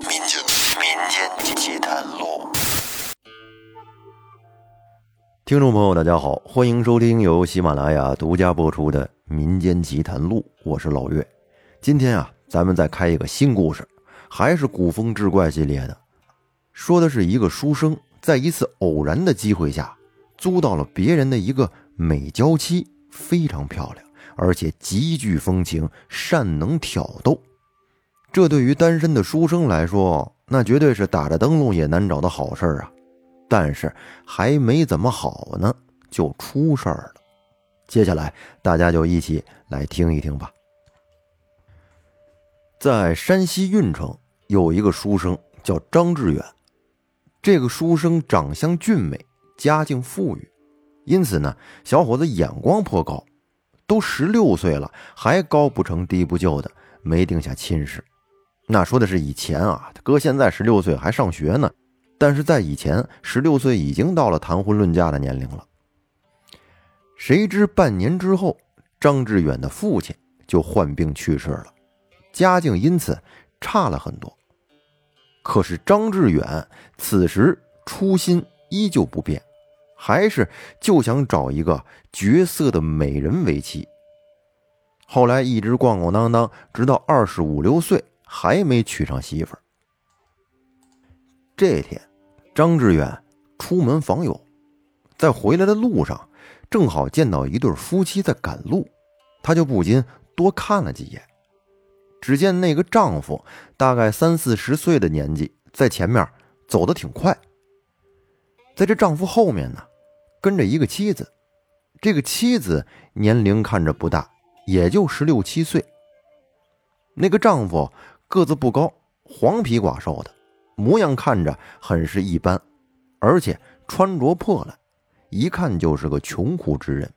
民间民间奇谈录，听众朋友，大家好，欢迎收听由喜马拉雅独家播出的《民间奇谈录》，我是老岳。今天啊，咱们再开一个新故事，还是古风志怪系列的，说的是一个书生在一次偶然的机会下，租到了别人的一个美娇妻，非常漂亮，而且极具风情，善能挑逗。这对于单身的书生来说，那绝对是打着灯笼也难找的好事啊！但是还没怎么好呢，就出事儿了。接下来大家就一起来听一听吧。在山西运城有一个书生叫张志远，这个书生长相俊美，家境富裕，因此呢，小伙子眼光颇高，都十六岁了，还高不成低不就的，没定下亲事。那说的是以前啊，哥现在十六岁还上学呢，但是在以前十六岁已经到了谈婚论嫁的年龄了。谁知半年之后，张志远的父亲就患病去世了，家境因此差了很多。可是张志远此时初心依旧不变，还是就想找一个绝色的美人为妻。后来一直逛逛荡荡，直到二十五六岁。还没娶上媳妇儿。这天，张志远出门访友，在回来的路上，正好见到一对夫妻在赶路，他就不禁多看了几眼。只见那个丈夫大概三四十岁的年纪，在前面走得挺快。在这丈夫后面呢，跟着一个妻子，这个妻子年龄看着不大，也就十六七岁。那个丈夫。个子不高，黄皮寡瘦的，模样看着很是一般，而且穿着破烂，一看就是个穷苦之人。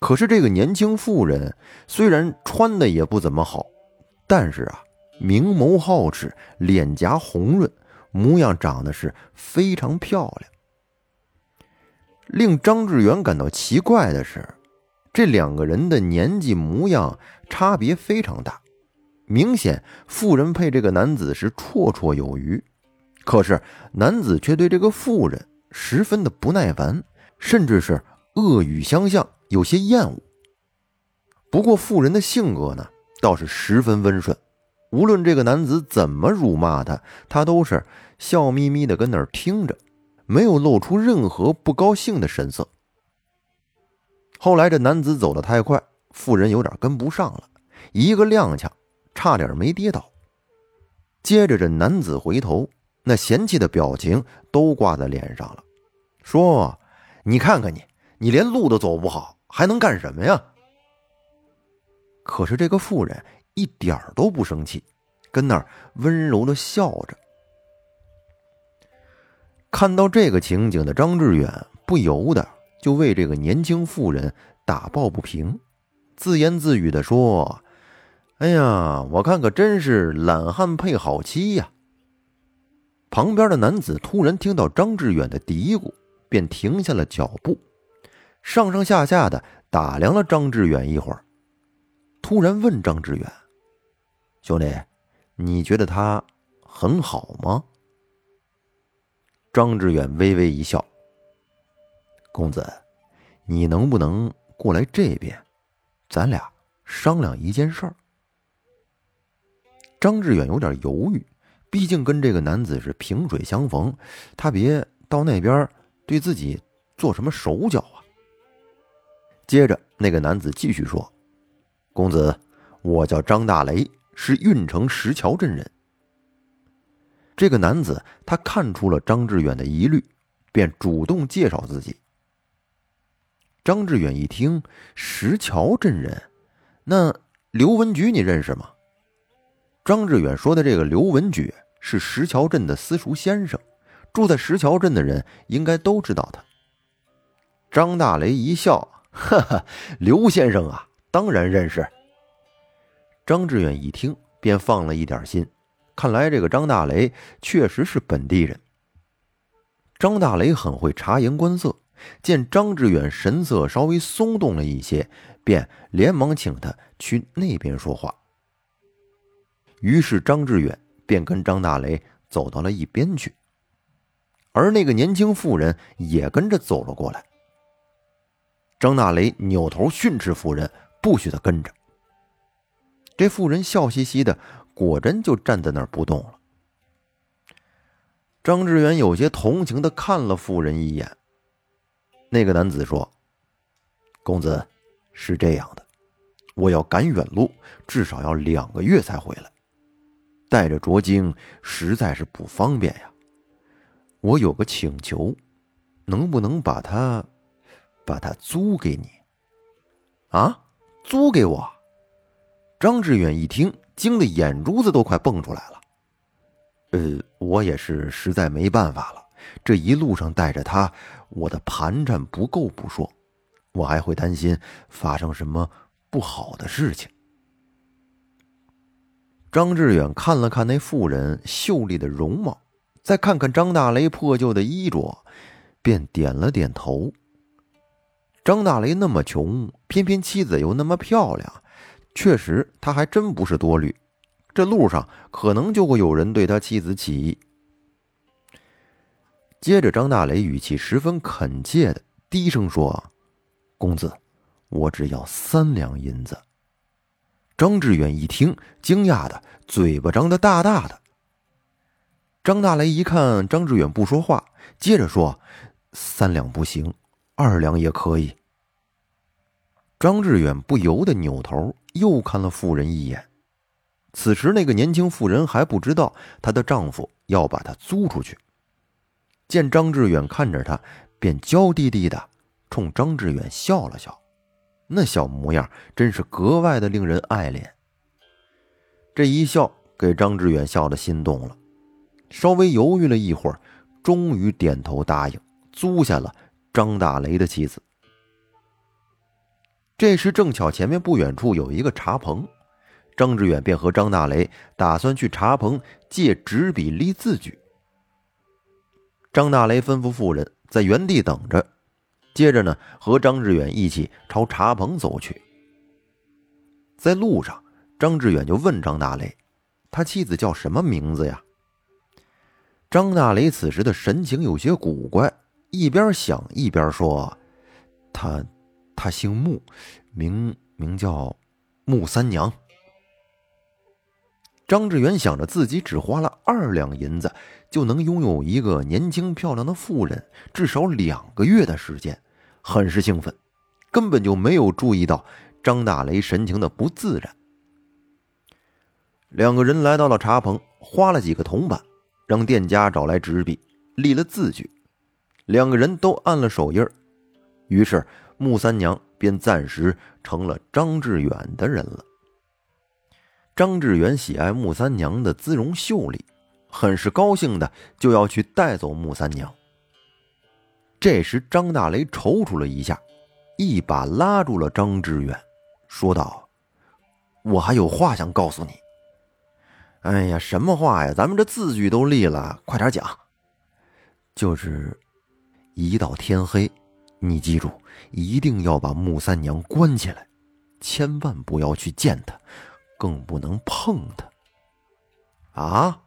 可是这个年轻妇人虽然穿的也不怎么好，但是啊，明眸皓齿，脸颊红润，模样长得是非常漂亮。令张志远感到奇怪的是，这两个人的年纪模样差别非常大。明显，妇人配这个男子是绰绰有余，可是男子却对这个妇人十分的不耐烦，甚至是恶语相向，有些厌恶。不过妇人的性格呢，倒是十分温顺，无论这个男子怎么辱骂他，他都是笑眯眯的跟那儿听着，没有露出任何不高兴的神色。后来这男子走得太快，妇人有点跟不上了，一个踉跄。差点没跌倒。接着，这男子回头，那嫌弃的表情都挂在脸上了，说：“你看看你，你连路都走不好，还能干什么呀？”可是这个妇人一点都不生气，跟那儿温柔的笑着。看到这个情景的张志远不由得就为这个年轻妇人打抱不平，自言自语的说。哎呀，我看可真是懒汉配好妻呀！旁边的男子突然听到张志远的嘀咕，便停下了脚步，上上下下的打量了张志远一会儿，突然问张志远：“兄弟，你觉得他很好吗？”张志远微微一笑：“公子，你能不能过来这边，咱俩商量一件事儿？”张志远有点犹豫，毕竟跟这个男子是萍水相逢，他别到那边对自己做什么手脚啊。接着，那个男子继续说：“公子，我叫张大雷，是运城石桥镇人。”这个男子他看出了张志远的疑虑，便主动介绍自己。张志远一听，石桥镇人，那刘文举你认识吗？张志远说的这个刘文举是石桥镇的私塾先生，住在石桥镇的人应该都知道他。张大雷一笑，哈哈，刘先生啊，当然认识。张志远一听，便放了一点心，看来这个张大雷确实是本地人。张大雷很会察言观色，见张志远神色稍微松动了一些，便连忙请他去那边说话。于是张志远便跟张大雷走到了一边去，而那个年轻妇人也跟着走了过来。张大雷扭头训斥妇人，不许他跟着。这妇人笑嘻嘻的，果真就站在那儿不动了。张志远有些同情的看了妇人一眼。那个男子说：“公子，是这样的，我要赶远路，至少要两个月才回来，带着卓晶实在是不方便呀。我有个请求，能不能把他，把他租给你？啊，租给我？”张志远一听，惊得眼珠子都快蹦出来了。呃，我也是实在没办法了。这一路上带着他，我的盘缠不够不说，我还会担心发生什么不好的事情。张志远看了看那妇人秀丽的容貌，再看看张大雷破旧的衣着，便点了点头。张大雷那么穷，偏偏妻子又那么漂亮。确实，他还真不是多虑。这路上可能就会有人对他妻子起疑。接着，张大雷语气十分恳切的低声说：“公子，我只要三两银子。”张志远一听，惊讶的嘴巴张得大大的。张大雷一看张志远不说话，接着说：“三两不行，二两也可以。”张志远不由得扭头。又看了妇人一眼，此时那个年轻妇人还不知道她的丈夫要把她租出去。见张志远看着她，便娇滴滴的冲张志远笑了笑，那小模样真是格外的令人爱怜。这一笑给张志远笑的心动了，稍微犹豫了一会儿，终于点头答应租下了张大雷的妻子。这时正巧前面不远处有一个茶棚，张志远便和张大雷打算去茶棚借纸笔立字据。张大雷吩咐妇人在原地等着，接着呢和张志远一起朝茶棚走去。在路上，张志远就问张大雷：“他妻子叫什么名字呀？”张大雷此时的神情有些古怪，一边想一边说：“他。”他姓穆，名名叫穆三娘。张志远想着自己只花了二两银子就能拥有一个年轻漂亮的妇人，至少两个月的时间，很是兴奋，根本就没有注意到张大雷神情的不自然。两个人来到了茶棚，花了几个铜板，让店家找来纸笔，立了字据，两个人都按了手印于是。穆三娘便暂时成了张志远的人了。张志远喜爱穆三娘的姿容秀丽，很是高兴的就要去带走穆三娘。这时，张大雷踌躇了一下，一把拉住了张志远，说道：“我还有话想告诉你。”“哎呀，什么话呀？咱们这字据都立了，快点讲。”“就是，一到天黑。”你记住，一定要把穆三娘关起来，千万不要去见她，更不能碰她。啊，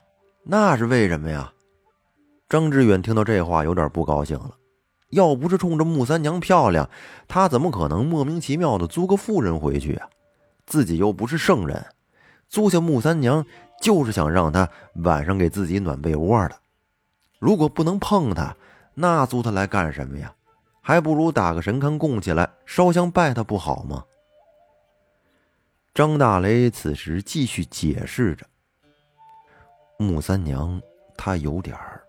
那是为什么呀？张志远听到这话有点不高兴了。要不是冲着穆三娘漂亮，他怎么可能莫名其妙的租个妇人回去啊？自己又不是圣人，租下穆三娘就是想让她晚上给自己暖被窝的。如果不能碰她，那租她来干什么呀？还不如打个神龛供起来，烧香拜她不好吗？张大雷此时继续解释着：“穆三娘她有点儿，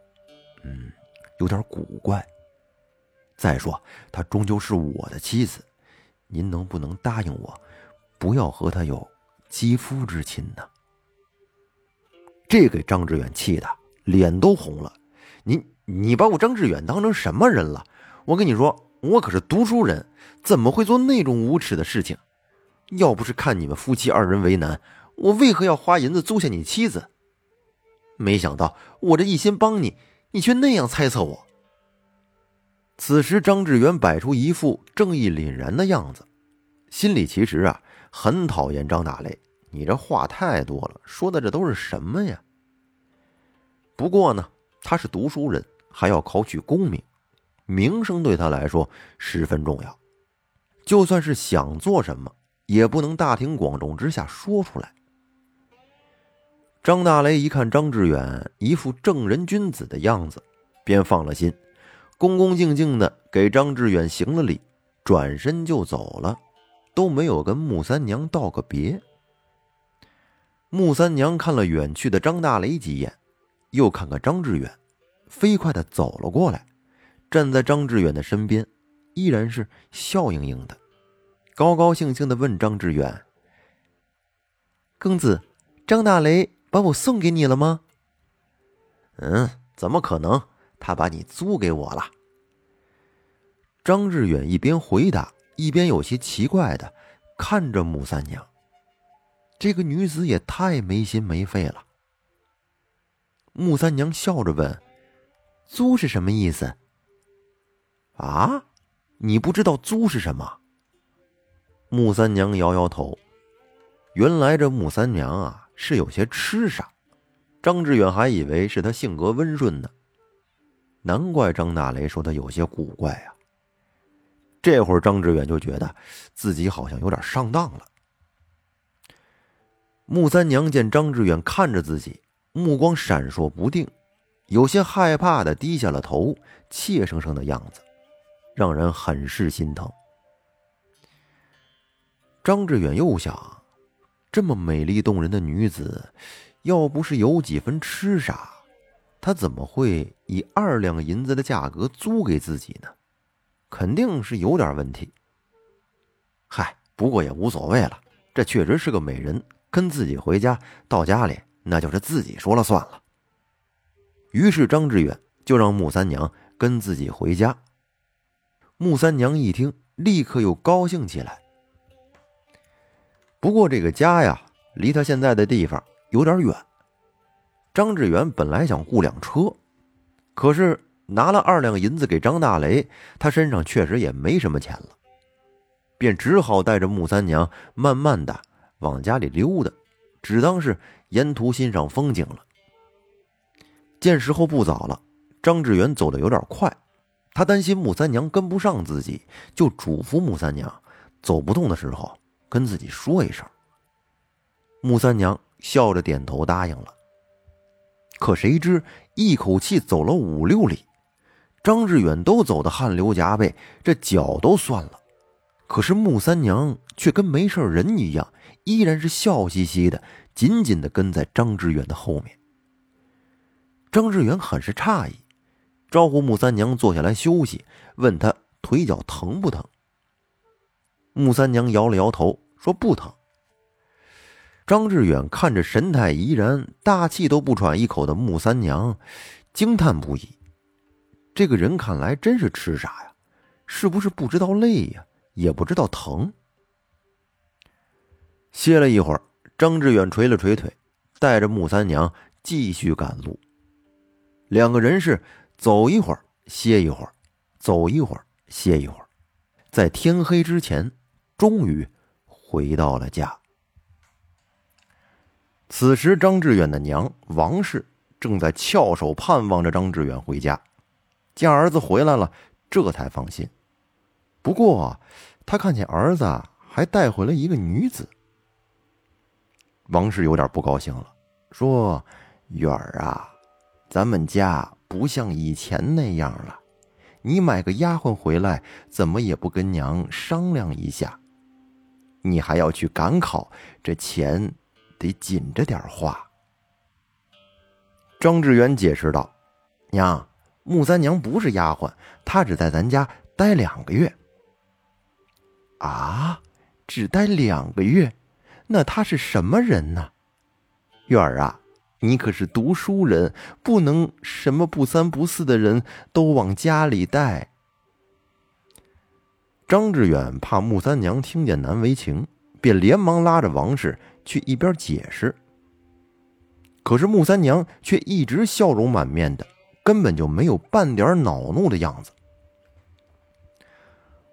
嗯，有点古怪。再说她终究是我的妻子，您能不能答应我，不要和她有肌肤之亲呢？”这给张志远气的脸都红了。你你把我张志远当成什么人了？我跟你说，我可是读书人，怎么会做那种无耻的事情？要不是看你们夫妻二人为难，我为何要花银子租下你妻子？没想到我这一心帮你，你却那样猜测我。此时，张志远摆出一副正义凛然的样子，心里其实啊很讨厌张大雷。你这话太多了，说的这都是什么呀？不过呢，他是读书人，还要考取功名，名声对他来说十分重要。就算是想做什么，也不能大庭广众之下说出来。张大雷一看张志远一副正人君子的样子，便放了心，恭恭敬敬的给张志远行了礼，转身就走了，都没有跟穆三娘道个别。穆三娘看了远去的张大雷几眼，又看看张志远，飞快的走了过来，站在张志远的身边，依然是笑盈盈的，高高兴兴的问张志远：“公子，张大雷。”把我送给你了吗？嗯，怎么可能？他把你租给我了。张志远一边回答，一边有些奇怪的看着穆三娘。这个女子也太没心没肺了。穆三娘笑着问：“租是什么意思？”啊，你不知道租是什么？穆三娘摇摇头。原来这穆三娘啊。是有些痴傻，张志远还以为是她性格温顺呢，难怪张大雷说他有些古怪啊。这会儿张志远就觉得自己好像有点上当了。穆三娘见张志远看着自己，目光闪烁不定，有些害怕的低下了头，怯生生的样子，让人很是心疼。张志远又想。这么美丽动人的女子，要不是有几分痴傻，他怎么会以二两银子的价格租给自己呢？肯定是有点问题。嗨，不过也无所谓了，这确实是个美人，跟自己回家，到家里那就是自己说了算了。于是张志远就让穆三娘跟自己回家。穆三娘一听，立刻又高兴起来。不过这个家呀，离他现在的地方有点远。张志远本来想雇辆车，可是拿了二两银子给张大雷，他身上确实也没什么钱了，便只好带着穆三娘慢慢的往家里溜达，只当是沿途欣赏风景了。见时候不早了，张志远走的有点快，他担心穆三娘跟不上自己，就嘱咐穆三娘走不动的时候。跟自己说一声。穆三娘笑着点头答应了。可谁知一口气走了五六里，张志远都走得汗流浃背，这脚都酸了。可是穆三娘却跟没事人一样，依然是笑嘻嘻的，紧紧的跟在张志远的后面。张志远很是诧异，招呼穆三娘坐下来休息，问他腿脚疼不疼。穆三娘摇了摇头，说：“不疼。”张志远看着神态怡然、大气都不喘一口的穆三娘，惊叹不已。这个人看来真是痴傻呀，是不是不知道累呀，也不知道疼？歇了一会儿，张志远捶了捶腿，带着穆三娘继续赶路。两个人是走一会儿歇一会儿，走一会儿歇一会儿，在天黑之前。终于回到了家。此时，张志远的娘王氏正在翘首盼望着张志远回家。见儿子回来了，这才放心。不过，他看见儿子还带回了一个女子，王氏有点不高兴了，说：“远儿啊，咱们家不像以前那样了。你买个丫鬟回来，怎么也不跟娘商量一下？”你还要去赶考，这钱得紧着点花。张志远解释道：“娘，穆三娘不是丫鬟，她只在咱家待两个月。”啊，只待两个月，那她是什么人呢？月儿啊，你可是读书人，不能什么不三不四的人都往家里带。张志远怕穆三娘听见难为情，便连忙拉着王氏去一边解释。可是穆三娘却一直笑容满面的，根本就没有半点恼怒的样子。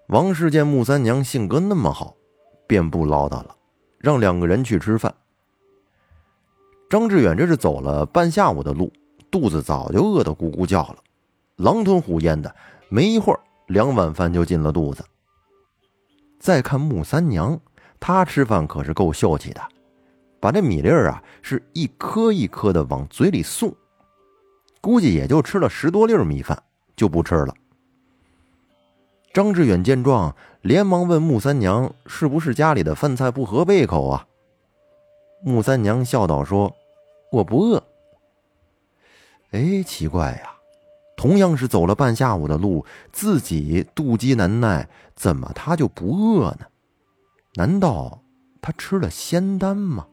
王氏见穆三娘性格那么好，便不唠叨了，让两个人去吃饭。张志远这是走了半下午的路，肚子早就饿得咕咕叫了，狼吞虎咽的，没一会儿两碗饭就进了肚子。再看穆三娘，他吃饭可是够秀气的，把这米粒儿啊是一颗一颗的往嘴里送，估计也就吃了十多粒米饭，就不吃了。张志远见状，连忙问穆三娘：“是不是家里的饭菜不合胃口啊？”穆三娘笑道：“说我不饿。”哎，奇怪呀，同样是走了半下午的路，自己肚饥难耐，怎么他就不饿呢？难道他吃了仙丹吗？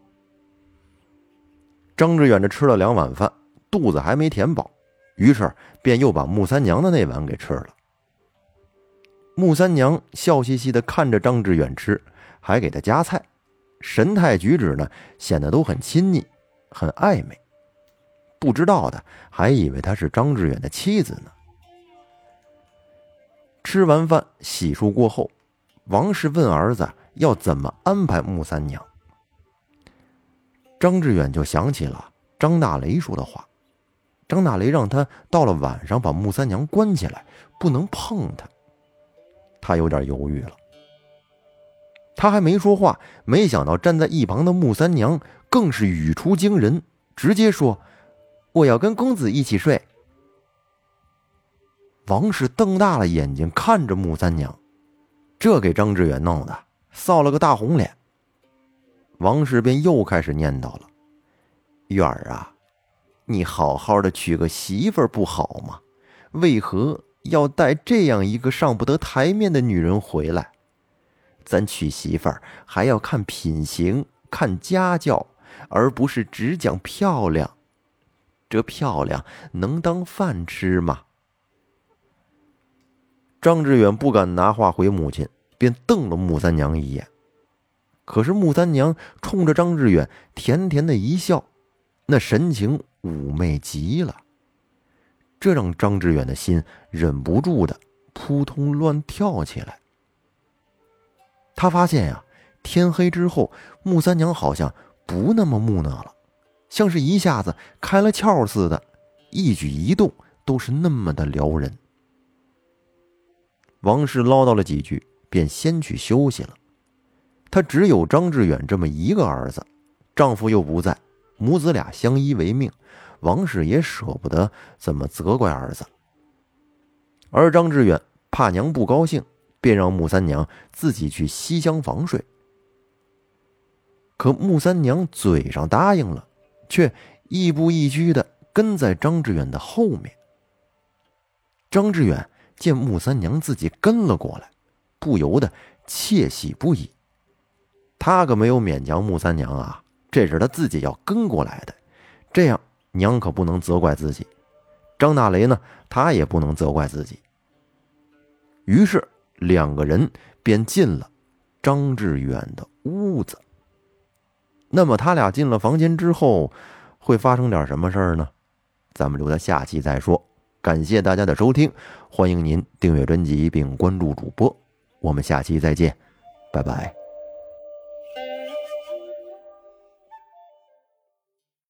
张志远这吃了两碗饭，肚子还没填饱，于是便又把穆三娘的那碗给吃了。穆三娘笑嘻嘻的看着张志远吃，还给他夹菜，神态举止呢显得都很亲昵，很暧昧。不知道的还以为她是张志远的妻子呢。吃完饭洗漱过后，王氏问儿子要怎么安排穆三娘。张志远就想起了张大雷说的话，张大雷让他到了晚上把穆三娘关起来，不能碰她。他有点犹豫了，他还没说话，没想到站在一旁的穆三娘更是语出惊人，直接说：“我要跟公子一起睡。”王氏瞪大了眼睛看着穆三娘，这给张志远弄的臊了个大红脸。王氏便又开始念叨了：“远儿啊，你好好的娶个媳妇儿不好吗？为何？”要带这样一个上不得台面的女人回来，咱娶媳妇儿还要看品行、看家教，而不是只讲漂亮。这漂亮能当饭吃吗？张志远不敢拿话回母亲，便瞪了穆三娘一眼。可是穆三娘冲着张志远甜甜的一笑，那神情妩媚极了。这让张志远的心忍不住的扑通乱跳起来。他发现呀，天黑之后，穆三娘好像不那么木讷了，像是一下子开了窍似的，一举一动都是那么的撩人。王氏唠叨了几句，便先去休息了。他只有张志远这么一个儿子，丈夫又不在，母子俩相依为命。王氏也舍不得怎么责怪儿子，而张志远怕娘不高兴，便让穆三娘自己去西厢房睡。可穆三娘嘴上答应了，却亦步亦趋的跟在张志远的后面。张志远见穆三娘自己跟了过来，不由得窃喜不已。他可没有勉强穆三娘啊，这是他自己要跟过来的，这样。娘可不能责怪自己，张大雷呢，他也不能责怪自己。于是两个人便进了张志远的屋子。那么他俩进了房间之后，会发生点什么事儿呢？咱们留在下期再说。感谢大家的收听，欢迎您订阅专辑并关注主播。我们下期再见，拜拜。